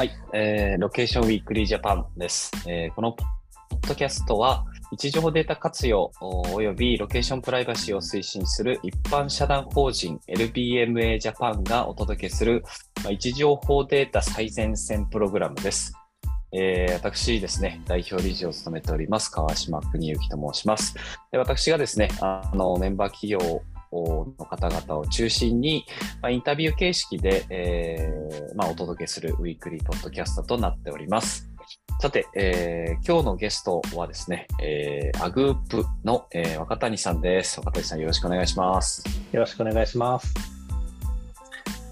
はい、えーロケーションウィークリージャパンです。えーこのポッドキャストは、位置情報データ活用およびロケーションプライバシーを推進する一般社団法人 LBMA ジャパンがお届けする、まあ、位置情報データ最前線プログラムです。えー私ですね、代表理事を務めております、川島邦之と申します。で私がですね、あのメンバー企業の方々を中心に、まあ、インタビュー形式で、えーまあ、お届けするウィークリーポッドキャストとなっております。さて、えー今日のゲストはですね、えーアグープの、えー若谷さんです。若谷さんよろしくお願いします。よろしくお願いします。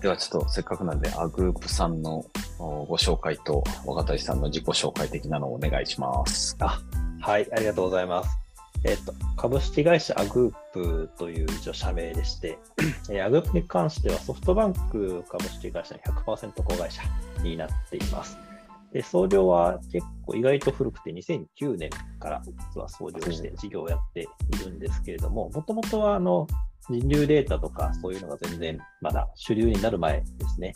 ではちょっとせっかくなんで、アグープさんのおご紹介と若谷さんの自己紹介的なのをお願いします。あ、はい、ありがとうございます。えっと、株式会社アグープという一応社名でして、えーアグープに関してはソフトバンク株式会社の100%子会社になっています。で創業は結構意外と古くて2009年から実は創業して事業をやっているんですけれども、もともとはあの人流データとかそういうのが全然まだ主流になる前ですね、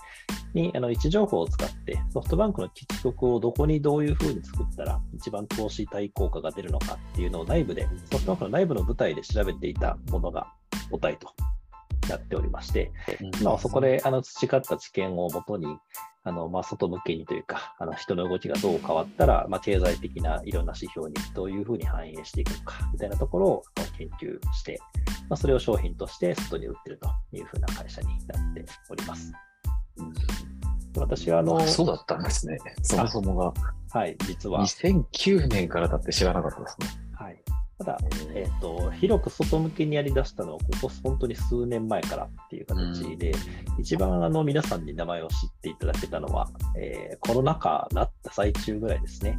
にあの位置情報を使ってソフトバンクの基地局をどこにどういうふうに作ったら一番投資対効果が出るのかっていうのを内部で、ソフトバンクの内部の舞台で調べていたものが答えとなっておりまして、まあ、そこであの培った知見をもとに、あのまあ、外向けにというか、あの人の動きがどう変わったら、まあ、経済的ないろんな指標にどういうふうに反映していくのかみたいなところを研究して、まあ、それを商品として外に売ってるというふうな会社になっております。私はあの、あそうだったんですね。そもそもがはい、実は、2009年からだって知らなかったですね。はい、ただ、えっと広く外向けにやり出したのは、ここ本当に数年前からっていう形で、一番あの皆さんに名前を知っていただけたのは、えーコロナ禍になった最中ぐらいですね。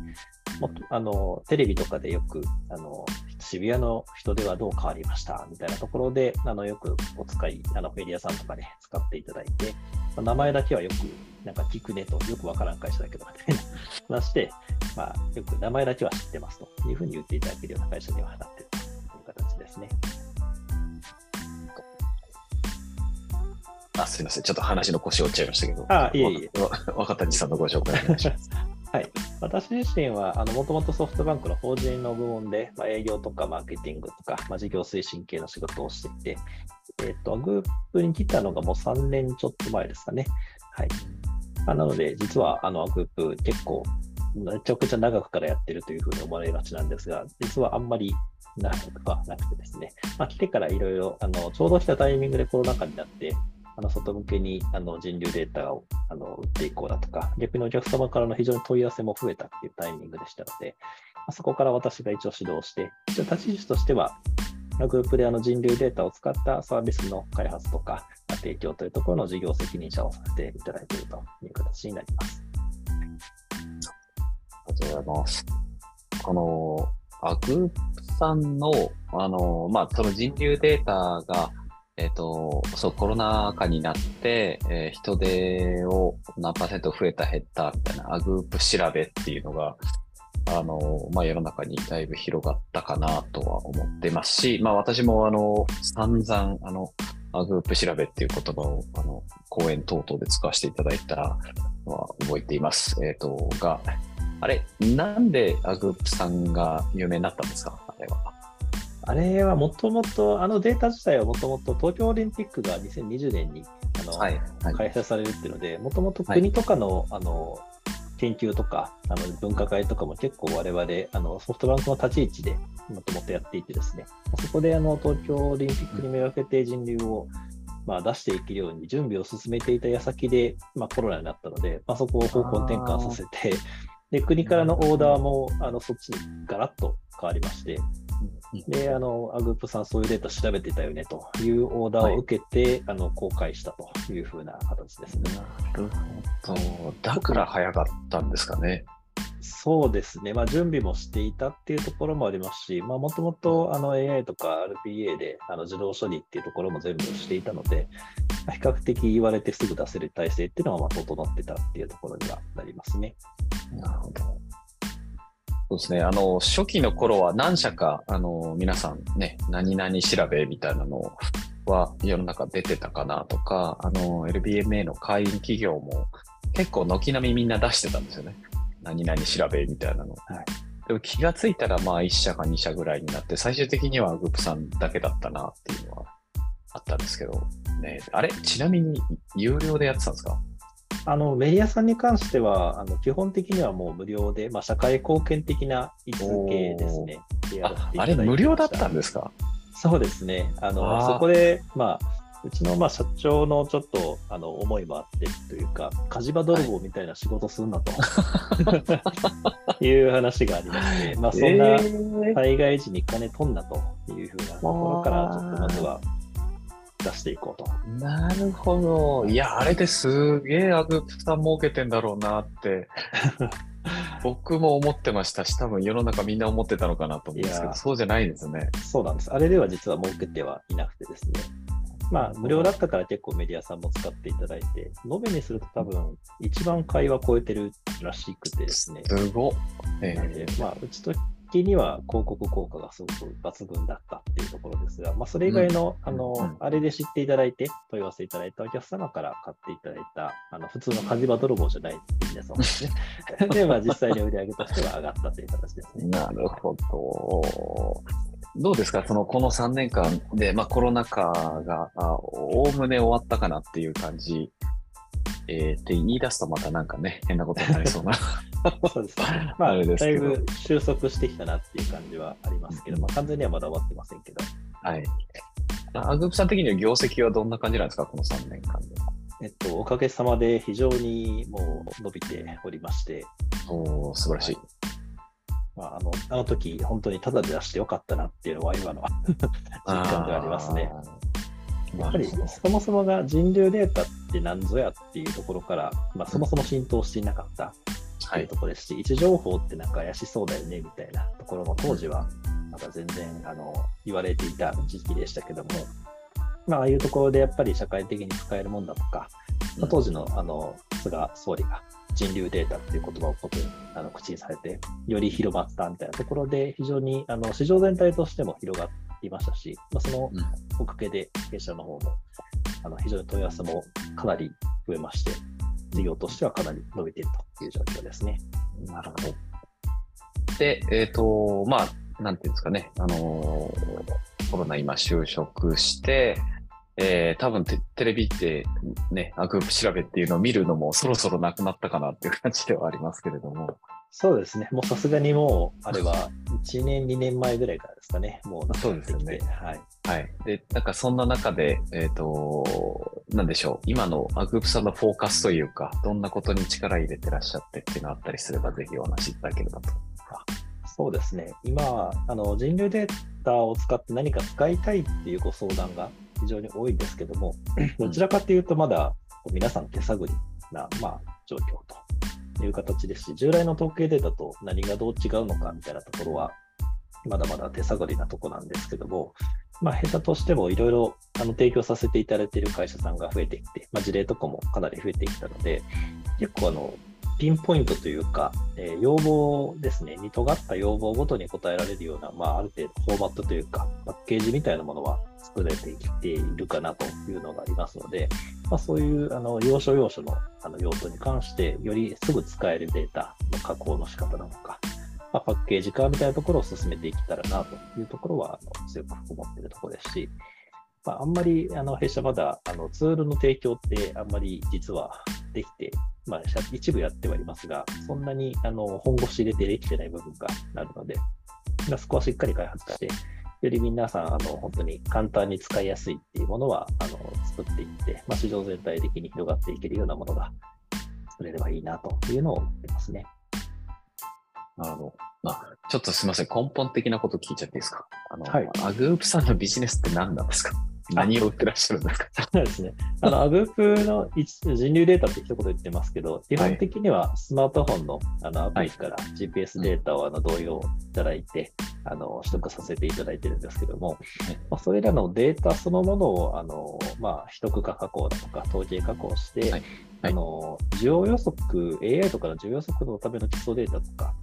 もっとあのテレビとかでよくあの渋谷の人出はどう変わりました？みたいなところであのよくお使い、あのメディアさんとかで使っていただいて、まあ名前だけはよくなんか聞くねと、よくわからん会社だけどみたいな話して、まあ、よく名前だけは知ってますというふうに言っていただけるような会社にはなっているという形ですね。あ、すみません。ちょっと話の腰折っちゃいましたけど。あいえいえ若谷さんのご紹介お願いします。私自身は、もともとソフトバンクの法人の部門で、まあ、営業とかマーケティングとか、まあ、事業推進系の仕事をしていて、えっ、と、グループに来たのがもう3年ちょっと前ですかね。はい。なので、実は、あの、グループ結構、めちゃくちゃ長くからやってるというふうに思われがちなんですが、実はあんまり長くはなくてですね、まあ、来てからいろいろ、ちょうど来たタイミングでコロナ禍になって、あの外向けにあの人流データをあの売っていこうだとか、逆にお客様からの非常に問い合わせも増えたっていうタイミングでしたので、あそこから私が一応指導して、一応立ち位置としては、グループであの人流データを使ったサービスの開発とか、あ提供というところの事業責任者をさせていただいているという形になります。ありがとうございます。この、アグープさんの、あの、まあ、その人流データが、えっ、と、そう、コロナ禍になって、えー人手を何パーセント増えた減ったみたいなアグープ調べっていうのが、あの、まあ、世の中にだいぶ広がったかなとは思ってますし、まあ、私もあの、散々、あの、アグープ調べっていう言葉を、あの、講演等々で使わせていただいたのは覚えています。えっ、と、が、あれ、なんでアグープさんが有名になったんですか？あれは。もともと、あのデータ自体はもともと東京オリンピックが2020年にあの、はい。はい。開催されるっていうので、もともと国とかの,、あの研究とかあの分科会とかも結構我々あのソフトバンクの立ち位置でもともとやっていてですね、そこであの東京オリンピックにめがけて人流を、まあ、出していけるように準備を進めていた矢先で、まあ、コロナになったので、まあ、そこを方向転換させて、で国からのオーダーもあのそっちにガラッと変わりまして、で、あの、アグープさんそういうデータ調べてたよねというオーダーを受けて、あの、公開したというふうな形ですね。なるほど。だから早かったんですかね。そうですね。まあ、準備もしていたっていうところもありますし、まあ、もともとあの AI とか RPA であの自動処理っていうところも全部していたので、まあ比較的言われてすぐ出せる体制っていうのはまあ整ってたっていうところにはなりますね。なるほど。そうですね。あの、初期の頃は何社か、あの、皆さんね、何々調べみたいなのは世の中出てたかなとか、あの、LBMA の会員企業も、結構軒並みみんな出してたんですよね。何々調べみたいなの。はいでも気がついたらまあ1社か2社ぐらいになって、最終的にはグップさんだけだったなっていうのはあったんですけど、ね、あれ？ちなみに有料でやってたんですか？あのメディアさんに関しては、あの基本的にはもう無料で、まあ、社会貢献的な位置づけですね。あれ無料だったんですか？そうですね。あのそこで、まあ、うちのまあ社長のちょっとあの思いもあってというか、火事場泥棒みたいな仕事すんなと、い、う話がありまして、まあ、そんなえー。災害時に金取んなというふうなところから、ちょっとまずは出していこうと。なるほど。いや、あれですげえアグープさん儲けてんだろうなって、僕も思ってましたし、多分世の中みんな思ってたのかなと思うんですけど、そうじゃないんですね。そうなんです。あれでは実は儲けてはいなくてですね。まあ、無料だったから結構メディアさんも使っていただいて、延べにすると多分、一番会話超えてるらしくてですね。すごっ。えなんでー、まあ、うちと的には広告効果がすごく抜群だったっていうところですが、まあ、それ以外の、あの、うんあれで知っていただいて、問い合わせいただいたお客様から買っていただいた、あの普通の火事場泥棒じゃない皆さんですね。で、まあ、実際に売り上げとしては上がったという形ですね。なるほど。どうですか？その、この3年間で、まあコロナ禍が、あおおむね終わったかなっていう感じ、えー、って言い出すとまたなんかね、変なことになりそうな。そうですね。まああ、れですけどだいぶ収束してきたなっていう感じはありますけど、まあ、完全にはまだ終わってませんけど、はい。アグープさん的には業績はどんな感じなんですか？この3年間で。えっと、おかげさまで非常にもう伸びておりまして、おー素晴らしい。まあ、あのあの時本当にタダで出してよかったなっていうのは今の 実感ではありますね。やっぱりそもそもが人流データって何ぞやっていうところから、まあ、そもそも浸透していなかったとはいいうと。ころですし、位置情報ってなんか怪しそうだよねみたいなところも当時はまだ全然あの言われていた時期でしたけども、まあ、ああいうところでやっぱり社会的に使えるもんだとか、まあ、当時のあの菅総理が人流データっていう言葉をこあの口にされて、より広まったみたいなところで、非常にあの市場全体としても広がっていましたし、まあ、そのうんおかげで弊社の方もあの非常に問い合わせもかなり増えまして、事業としてはかなり伸びているという状況ですね。なるほど。で、えっ、と、まあ、なんていうんですかね、あのーコロナ今就職して、えー、多分テテレビってね、アグープ調べっていうのを見るのもそろそろなくなったかなっていう感じではありますけれども。そうですね、もうさすがにもう、あれは1年、2年前ぐらいからですかね、もうそうですよね。はい。はい。で、なんかそんな中で、えっ、と、なんでしょう、今のアグープさんのフォーカスというか、どんなことに力入れてらっしゃってっていうのがあったりすれば、ぜひお話しいただければと。そうですね、今、あの人流データを使って何か使いたいっていうご相談が非常に多いんですけども、どちらかというと、まだ皆さん手探りな、まあ、状況という形ですし、従来の統計データと何がどう違うのかみたいなところは、まだまだ手探りなところなんですけども、まあ、弊社としてもいろいろ提供させていただいている会社さんが増えてきて、まあ、事例とかもかなり増えてきたので、結構あの、ピンポイントというか、えー要望ですね、に尖った要望ごとに答えられるような、まあ、ある程度フォーマットというか、パッケージみたいなものは作れてきているかなというのがありますので、まあ、そういうあの要所要所のあの用途に関して、よりすぐ使えるデータの加工の仕方なのか、まあ、パッケージ化みたいなところを進めていけたらなというところはあの強く思っているところですし、まあ、あんまりあの弊社まだあのツールの提供ってあんまり実はできて、まあ、社一部やってはいますが、そんなにあの本腰入れてできてない部分があるので、まあ、そこはしっかり開発して、より皆さんあの本当に簡単に使いやすいっていうものはあの作っていって、まあ、市場全体的に広がっていけるようなものが作れればいいなというのを思ってますね。なるほど。あ、ちょっとすみません。根本的なこと聞いちゃっていいですか？あの、はいアグープさんのビジネスって何なんですか？何を売ってらっしゃるんですか？そうですね。あの、アグープの一人流データって一言言ってますけど、基本的にはスマートフォンのあのアプリから GPS データをあの同様いただいて、あの取得させていただいてるんですけども、まあ、それらのデータそのものをあの、まあ、取得化加工だとか統計加工して、はい。あの需要予測、AI とかの需要予測のための基礎データとか、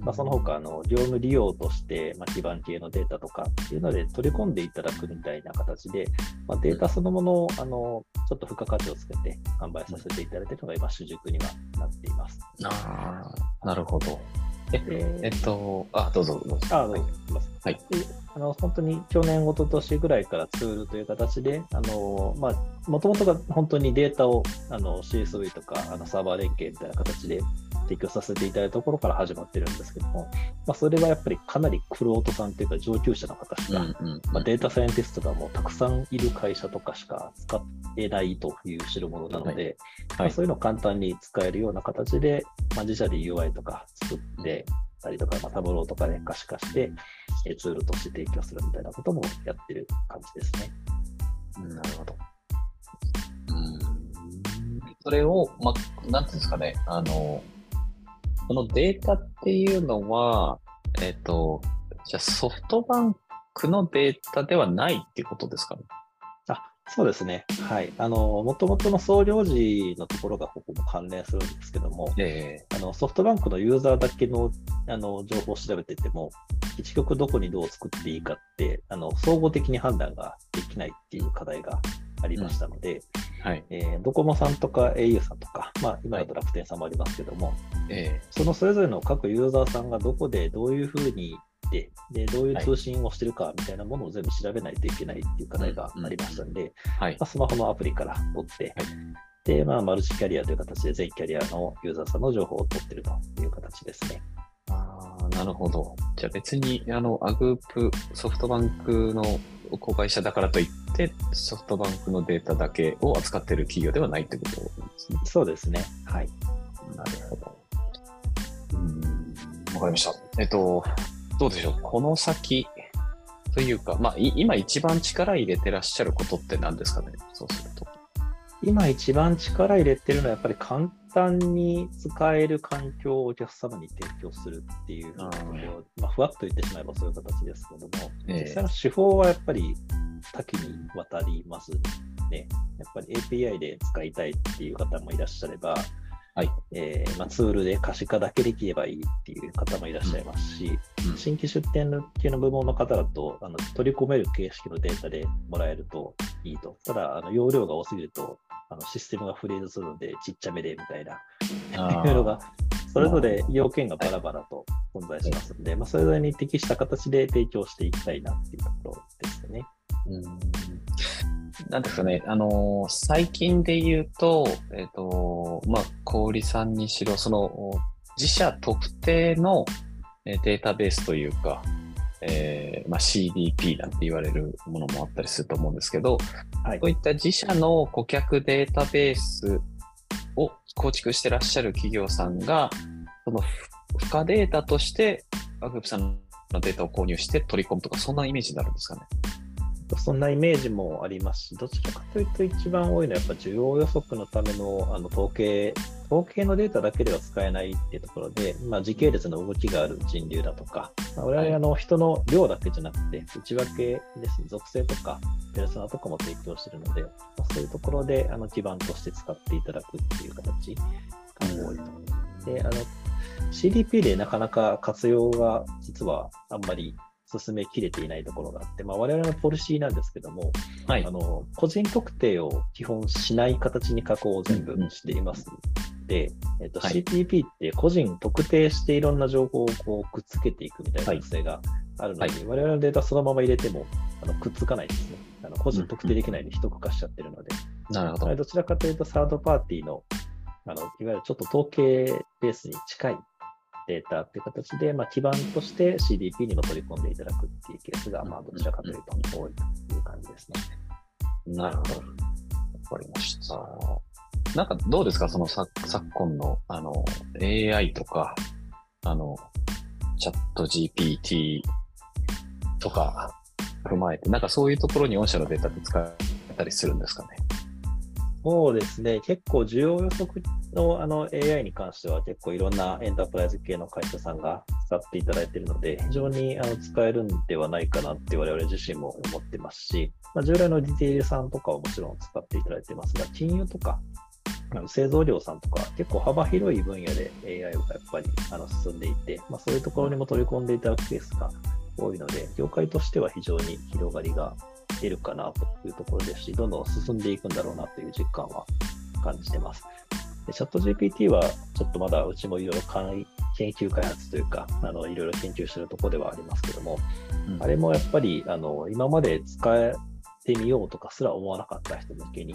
まあ、その他あの業務利用として、まあ、基盤系のデータとかっていうので取り込んでいただくみたいな形で、まあ、データそのものをあのちょっと付加価値をつけて販売させていただいているのが今主軸にはなっています。あなるほど。ええっと、あ、どうぞ、どうぞ。あ、どうぞ。はい。あの本当に去年、一昨年ぐらいからツールという形で、あのまあ、もともとが本当にデータをあの CSV とかあのサーバー連携みたいな形で提供させていただいたところから始まってるんですけども、まあ、それはやっぱりかなりクロートさんというか上級者の方しか、うんうん、まあ、データサイエンティストがもうたくさんいる会社とかしか使えないという代物なので、はいはい、まあ、そういうのを簡単に使えるような形で、まあ、自社で UI とか作ってたりとか、まあ、タブローとかで可視化して、えツールとして提供するみたいなこともやってる感じですね。なるほど。うんそれを、まあ、なんていうんですかね、あの、このデータっていうのは、えっ、ー、と、じゃあソフトバンクのデータではないっていうことですかね？あそうですね。はい。あの、もともとの総領事のところがここも関連するんですけども、えー、あのソフトバンクのユーザーだけのあの情報を調べてても、一局どこにどう作っていいかって、あの総合的に判断ができないっていう課題がありましたので、うん、はい。えー、ドコモさんとか au さんとか、まあ、今だと楽天さんもありますけども、はい、え。ー、そのそれぞれの各ユーザーさんがどこでどういうふうにででどういう通信をしてるかみたいなものを全部調べないといけないっていう課題がありましたので、はい、まあ、スマホのアプリから取って、はい、でまあ、マルチキャリアという形で全キャリアのユーザーさんの情報を取ってるという形ですね。あなるほど。じゃあ別にあのアグープソフトバンクの子会社だからといってソフトバンクのデータだけを扱っている企業ではないってことですね。そうですね。はい。なるほど。うん、わかりました。えっと、どうでしょう。この先というか、まあ、今一番力入れてらっしゃることって何ですかね。そうすると。今一番力入れてるのはやっぱり簡単に使える環境をお客様に提供するっていうところ、まあ、ふわっと言ってしまえばそういう形ですけども、えー、実際の手法はやっぱり多岐にわたりますね。やっぱり API で使いたいっていう方もいらっしゃれば、はいえーまあ、ツールで可視化だけできればいいっていう方もいらっしゃいますし、うん、新規出店系の部門の方だとあの取り込める形式のデータでもらえるといいと。ただ、あの容量が多すぎるとあのシステムがフリーズするのでちっちゃめでみたいな。って いうのが、それぞれ要件がバラバラと存在しますので、まあ、それぞれに適した形で提供していきたいなっていうところですね。うん。なんですかね、あのー、最近で言うと、えっ、ー、と、まあ、小売さんにしろ、その、自社特定のデータベースというか、えーまあ、CDP なんて言われるものもあったりすると思うんですけど、はい、こういった自社の顧客データベースを構築してらっしゃる企業さんが、その付加データとして、アグープさんのデータを購入して取り込むとか、そんなイメージになるんですかね。そんなイメージもありますし、どちらかというと一番多いのはやっぱ需要予測のためのあの統計、統計のデータだけでは使えないっていうところで、まあ、時系列の動きがある人流だとか、まあ、我々あの人の量だけじゃなくて、内訳ですね、属性とか、ペルソナとかも提供しているので、まあ、そういうところであの基盤として使っていただくっていう形が多いと。で、あの、CDP でなかなか活用が実はあんまり進めきれていないところがあって、まあ、我々のポリシーなんですけども、はい、あの個人特定を基本しない形に加工を全部しています。ので、うん、えっと、CTP って個人特定していろんな情報をこうくっつけていくみたいな特性があるので、はい、我々のデータそのまま入れてもあのくっつかないですね。あの個人特定できないで一区化しちゃってるので、なるほど。どちらかというとサードパーティーのあのいわゆるちょっと統計ベースに近いデータっていう形で、まあ、基盤として CDP にも取り込んでいただくっていうケースが、まあ、どちらかというと多いという感じですね。なるほど。わかりました。なんかどうですか？その昨今のあの AI とか、あの、チャット GPT とか踏まえて、なんかそういうところに御社のデータって使えたりするんですかね？そうですね、結構需要予測のあの AI に関しては結構いろんなエンタープライズ系の会社さんが使っていただいているので、非常にあの使えるんではないかなって我々自身も思ってますし、まあ、従来のディテールさんとかはもちろん使っていただいてますが、金融とかあの製造業さんとか、結構幅広い分野で AI がやっぱりあの進んでいて、まあ、そういうところにも取り込んでいただくケースが多いので、業界としては非常に広がりが出るかなというところですし、どんどん進んでいくんだろうなという実感は感じてます。でチャット GPT はちょっとまだうちもいろいろ研究開発というか、あのいろいろ研究してるところではありますけども、うん、あれもやっぱりあの今まで使ってみようとかすら思わなかった人向けに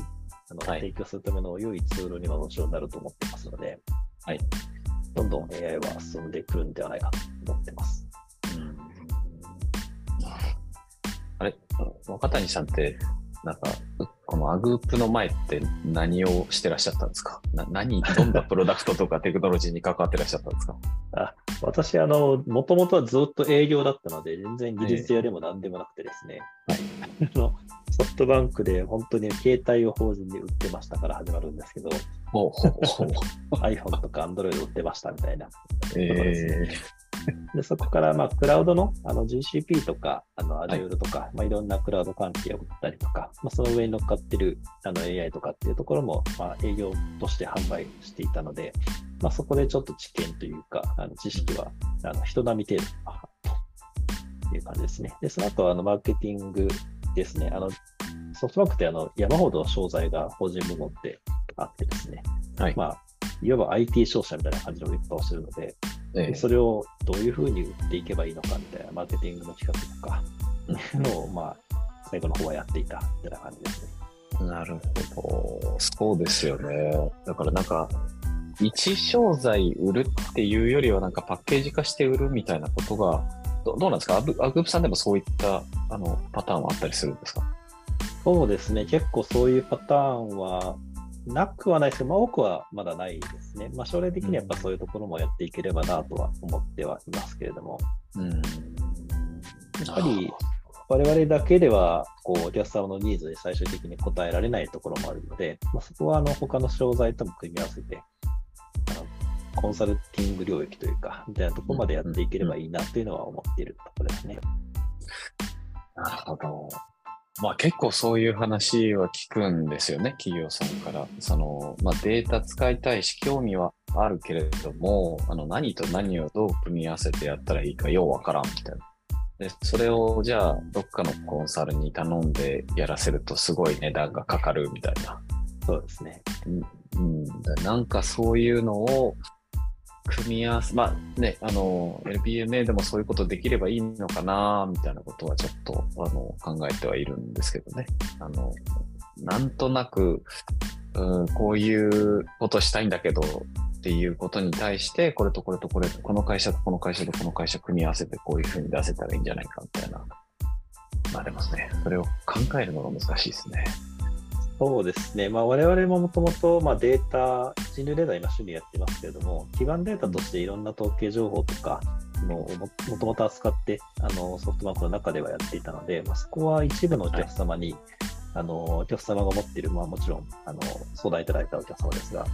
あの、はい、提供するための良いツールにはもちろんなると思ってますので、はい、どんどん AI は進んでくるんではないかと思ってます。若谷さんって、なんか、このアグープの前って何をしてらっしゃったんですかな何、どんなプロダクトとかテクノロジーに関わってらっしゃったんですかあ私、あの、もともとはずっと営業だったので、全然技術屋でも何でもなくてですね、はい、あのソフトバンクで本当に携帯を法人で売ってましたから始まるんですけど、iPhone とか Android 売ってましたみたいな、えーでそこからまあクラウドのあの GCP とかあの Azure とか、はいまあ、いろんなクラウド関係を売ったりとか、まあ、その上に乗っかってるあの AI とかっていうところもまあ営業として販売していたので、まあ、そこでちょっと知見というか、あの知識はあの人並み程度という感じですね。で、その後あのマーケティングですね。あのソフトバンクってあの山ほど商材が法人部門ってあってですね、はい、まあ、いわば IT 商社みたいな感じの売り方をするので、ええ、それをどういうふうに売っていけばいいのかみたいなマーケティングの企画とか、のを、まあ、最後の方はやっていたみたいな感じですね。なるほど。そうですよね。だからなんか、一商材売るっていうよりは、なんかパッケージ化して売るみたいなことが、どどうなんですか？アグアグープさんでもそういったあのパターンはあったりするんですか？そうですね。結構そういうパターンはなくはないですけど、まあ、多くはまだないですね。まあ、将来的にやっぱそういうところもやっていければなとは思ってはいますけれども。うん、やっぱり我々だけではこうお客様のニーズに最終的に応えられないところもあるので、まあ、そこはあの他の商材とも組み合わせて、あのコンサルティング領域というか、みたいなところまでやっていければいいなというのは思っているところですね。なるほど。まあ結構そういう話は聞くんですよね、企業さんから。その、まあデータ使いたいし、興味はあるけれども、あの何と何をどう組み合わせてやったらいいかようわからんみたいな。で、それをじゃあどっかのコンサルに頼んでやらせるとすごい値段がかかるみたいな。そうですね。うん、なんかそういうのを組み合わせ、まあね、あの、LPMA でもそういうことできればいいのかな、みたいなことはちょっと、あの、考えてはいるんですけどね。あの、なんとなく、うん、こういうことしたいんだけど、っていうことに対して、これとこれとこれ、この会社とこの会社とこの会社組み合わせてこういうふうに出せたらいいんじゃないか、みたいな。まあでもね、それを考えるのが難しいですね。そうですね、まあ、我々ももともとデータ、人類データ今趣味やってますけれども、基盤データとしていろんな統計情報とかももともと扱ってあのソフトバンクの中ではやっていたので、まあ、そこは一部のお客様に、はい、あのお客様が持っている、まあ、もちろんあの相談いただいたお客様ですが、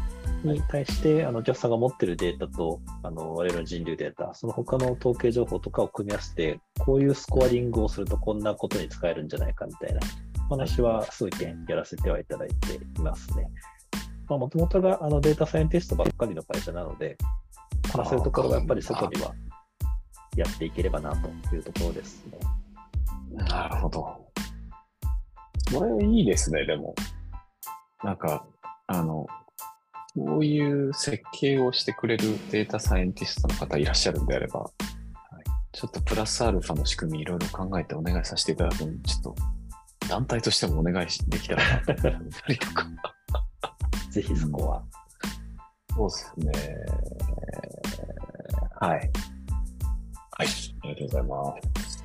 に対してあのお客さんが持っているデータとあの我々の人流データ、その他の統計情報とかを組み合わせて、こういうスコアリングをするとこんなことに使えるんじゃないかみたいな話は数件やらせてはいただいていますね。もともとがあのデータサイエンティストばっかりの会社なので、まあ、そういうところがやっぱり外にはやっていければなというところですね。なるほど。これいいですね、でも。なんか、あの、こういう設計をしてくれるデータサイエンティストの方いらっしゃるんであれば、はい、ちょっとプラスアルファの仕組みいろいろ考えてお願いさせていただくのちょっと団体としてもお願いできたらなと思ったりとか。ぜひそこは。そうですね。はい。はい。ありがとうございます。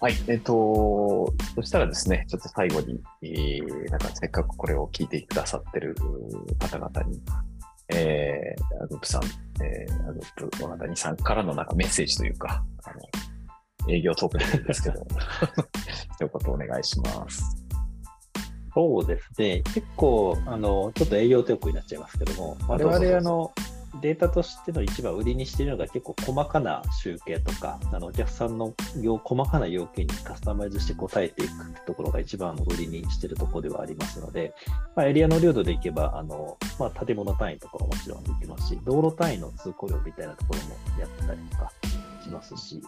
はい。えっ、と、そしたらですね、ちょっと最後に、えー、なんかせっかくこれを聞いてくださってる方々に、えー、アグープさん、えー、アグープ、小田谷さんからのなんかメッセージというか、あの営業トークでもいいですけど、一言お願いします。そうですね、結構、あのちょっと営業トークになっちゃいますけども、我々、あのデータとしての一番売りにしているのが結構細かな集計とか、あのお客さんの細かな要件にカスタマイズして答えていくってところが一番売りにしているところではありますので、まあ、エリアの領土でいけば、あのまあ、建物単位とかももちろんできますし、道路単位の通行量みたいなところもやってたりとかしますし、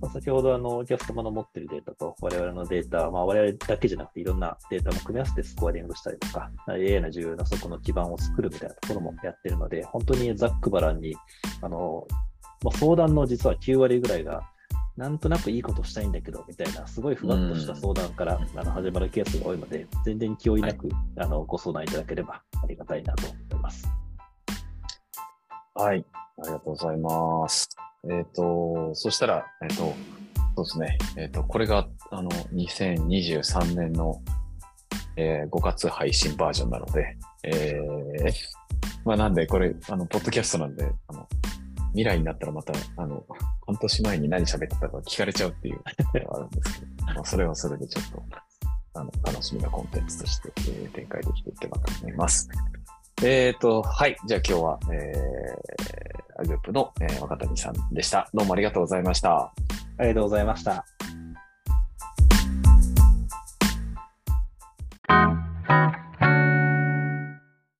まあ、先ほどあのお客様の持っているデータと我々のデータ、まあ、我々だけじゃなくていろんなデータも組み合わせてスコアリングしたりとか、AI の重要なそこの基盤を作るみたいなところもやってるので、本当にざっくばらんに、あのまあ、相談の実は9割ぐらいが、なんとなくいいことしたいんだけど、みたいな、すごいふわっとした相談から、あの始まるケースが多いので、全然気負いなく、はい、あのご相談いただければありがたいなと思います。はい、ありがとうございます。えっ、ー、と、そしたら、えっ、ー、と、そうですね。えっ、ー、と、これが、あの、2023年の、えー、5月配信バージョンなので、えー、まあなんで、これ、あの、ポッドキャストなんで、あの、未来になったらまた、あの、半年前に何喋ってたか聞かれちゃうっていうのがあるんですけど、まあそれはそれでちょっと、あの、楽しみなコンテンツとして、えー、展開できていけばと思います。えっ、ー、と、はい。じゃあ今日は、えー、グループの、えー、若谷さんでした。どうもありがとうございました。ありがとうございました。